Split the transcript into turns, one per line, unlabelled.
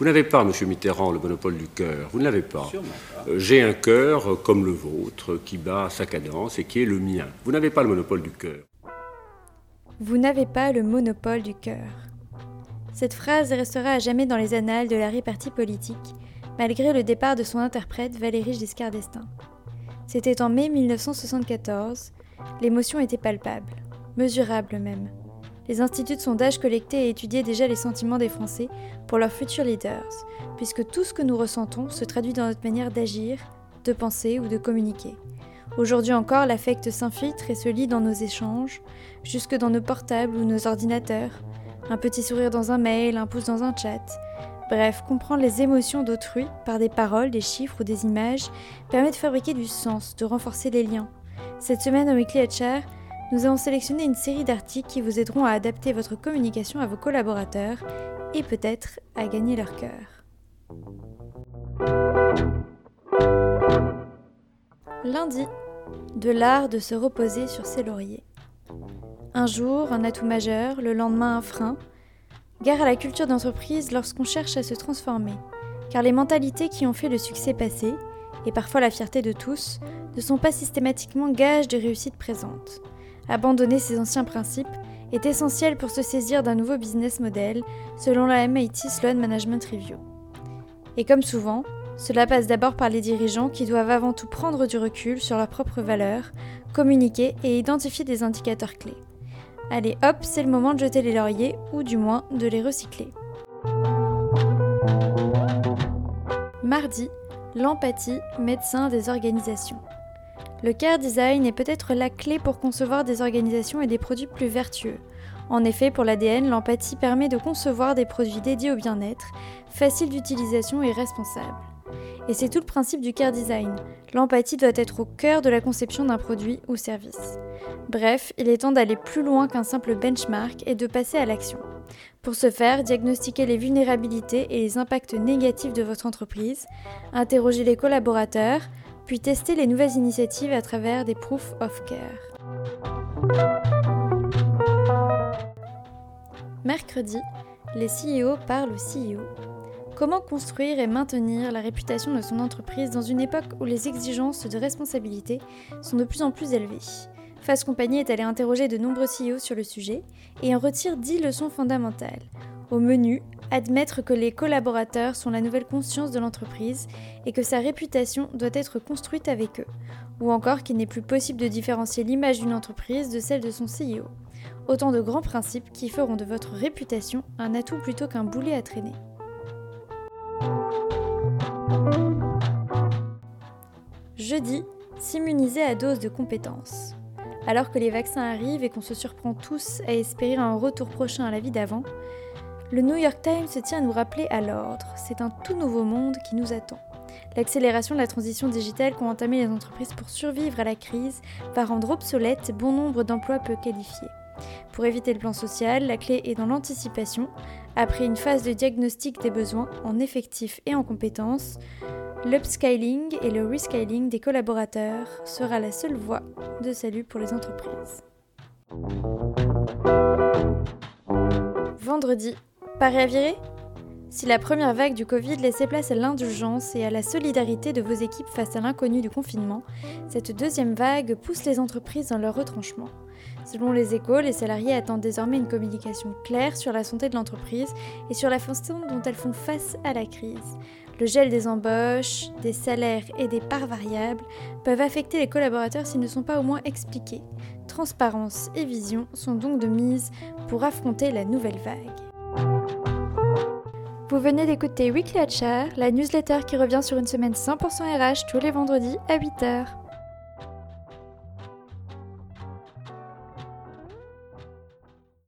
Vous n'avez pas, Monsieur Mitterrand, le monopole du cœur. Vous ne l'avez pas. Euh, j'ai un cœur euh, comme le vôtre qui bat sa cadence et qui est le mien. Vous n'avez pas le monopole du cœur.
Vous n'avez pas le monopole du cœur. Cette phrase restera à jamais dans les annales de la répartie politique, malgré le départ de son interprète Valéry Giscard d'Estaing. C'était en mai 1974. L'émotion était palpable, mesurable même. Les instituts de sondage collectaient et étudiaient déjà les sentiments des Français pour leurs futurs leaders, puisque tout ce que nous ressentons se traduit dans notre manière d'agir, de penser ou de communiquer. Aujourd'hui encore, l'affect s'infiltre et se lie dans nos échanges, jusque dans nos portables ou nos ordinateurs. Un petit sourire dans un mail, un pouce dans un chat, Bref, comprendre les émotions d'autrui par des paroles, des chiffres ou des images permet de fabriquer du sens, de renforcer les liens. Cette semaine au Weekly HR, nous avons sélectionné une série d'articles qui vous aideront à adapter votre communication à vos collaborateurs et peut-être à gagner leur cœur. Lundi, de l'art de se reposer sur ses lauriers. Un jour, un atout majeur, le lendemain, un frein, Gare à la culture d'entreprise lorsqu'on cherche à se transformer, car les mentalités qui ont fait le succès passé, et parfois la fierté de tous, ne sont pas systématiquement gages de réussite présente. Abandonner ces anciens principes est essentiel pour se saisir d'un nouveau business model, selon la MIT Sloan Management Review. Et comme souvent, cela passe d'abord par les dirigeants qui doivent avant tout prendre du recul sur leurs propres valeurs, communiquer et identifier des indicateurs clés. Allez hop, c'est le moment de jeter les lauriers, ou du moins de les recycler. Mardi, l'empathie, médecin des organisations. Le care design est peut-être la clé pour concevoir des organisations et des produits plus vertueux. En effet, pour l'ADN, l'empathie permet de concevoir des produits dédiés au bien-être, faciles d'utilisation et responsables. Et c'est tout le principe du care design. L'empathie doit être au cœur de la conception d'un produit ou service. Bref, il est temps d'aller plus loin qu'un simple benchmark et de passer à l'action. Pour ce faire, diagnostiquez les vulnérabilités et les impacts négatifs de votre entreprise, interrogez les collaborateurs, puis testez les nouvelles initiatives à travers des proof of care. Mercredi, les CEO parlent aux CEO. Comment construire et maintenir la réputation de son entreprise dans une époque où les exigences de responsabilité sont de plus en plus élevées? Fast Company est allé interroger de nombreux CEO sur le sujet et en retire 10 leçons fondamentales. Au menu, admettre que les collaborateurs sont la nouvelle conscience de l'entreprise et que sa réputation doit être construite avec eux, ou encore qu'il n'est plus possible de différencier l'image d'une entreprise de celle de son CEO. Autant de grands principes qui feront de votre réputation un atout plutôt qu'un boulet à traîner. Jeudi, s'immuniser à dose de compétences. Alors que les vaccins arrivent et qu'on se surprend tous à espérer un retour prochain à la vie d'avant, le New York Times se tient à nous rappeler à l'ordre. C'est un tout nouveau monde qui nous attend. L'accélération de la transition digitale qu'ont entamé les entreprises pour survivre à la crise va rendre obsolète bon nombre d'emplois peu qualifiés. Pour éviter le plan social, la clé est dans l'anticipation. Après une phase de diagnostic des besoins en effectifs et en compétences, l'upscaling et le rescaling des collaborateurs sera la seule voie de salut pour les entreprises. Vendredi, paré à virer? Si la première vague du Covid laissait place à l'indulgence et à la solidarité de vos équipes face à l'inconnu du confinement, cette deuxième vague pousse les entreprises dans leur retranchement. Selon les échos, les salariés attendent désormais une communication claire sur la santé de l'entreprise et sur la façon dont elles font face à la crise. Le gel des embauches, des salaires et des parts variables peuvent affecter les collaborateurs s'ils ne sont pas au moins expliqués. Transparence et vision sont donc de mise pour affronter la nouvelle vague. Vous venez d'écouter Weekly HR, la newsletter qui revient sur une semaine 100% RH tous les vendredis à 8h.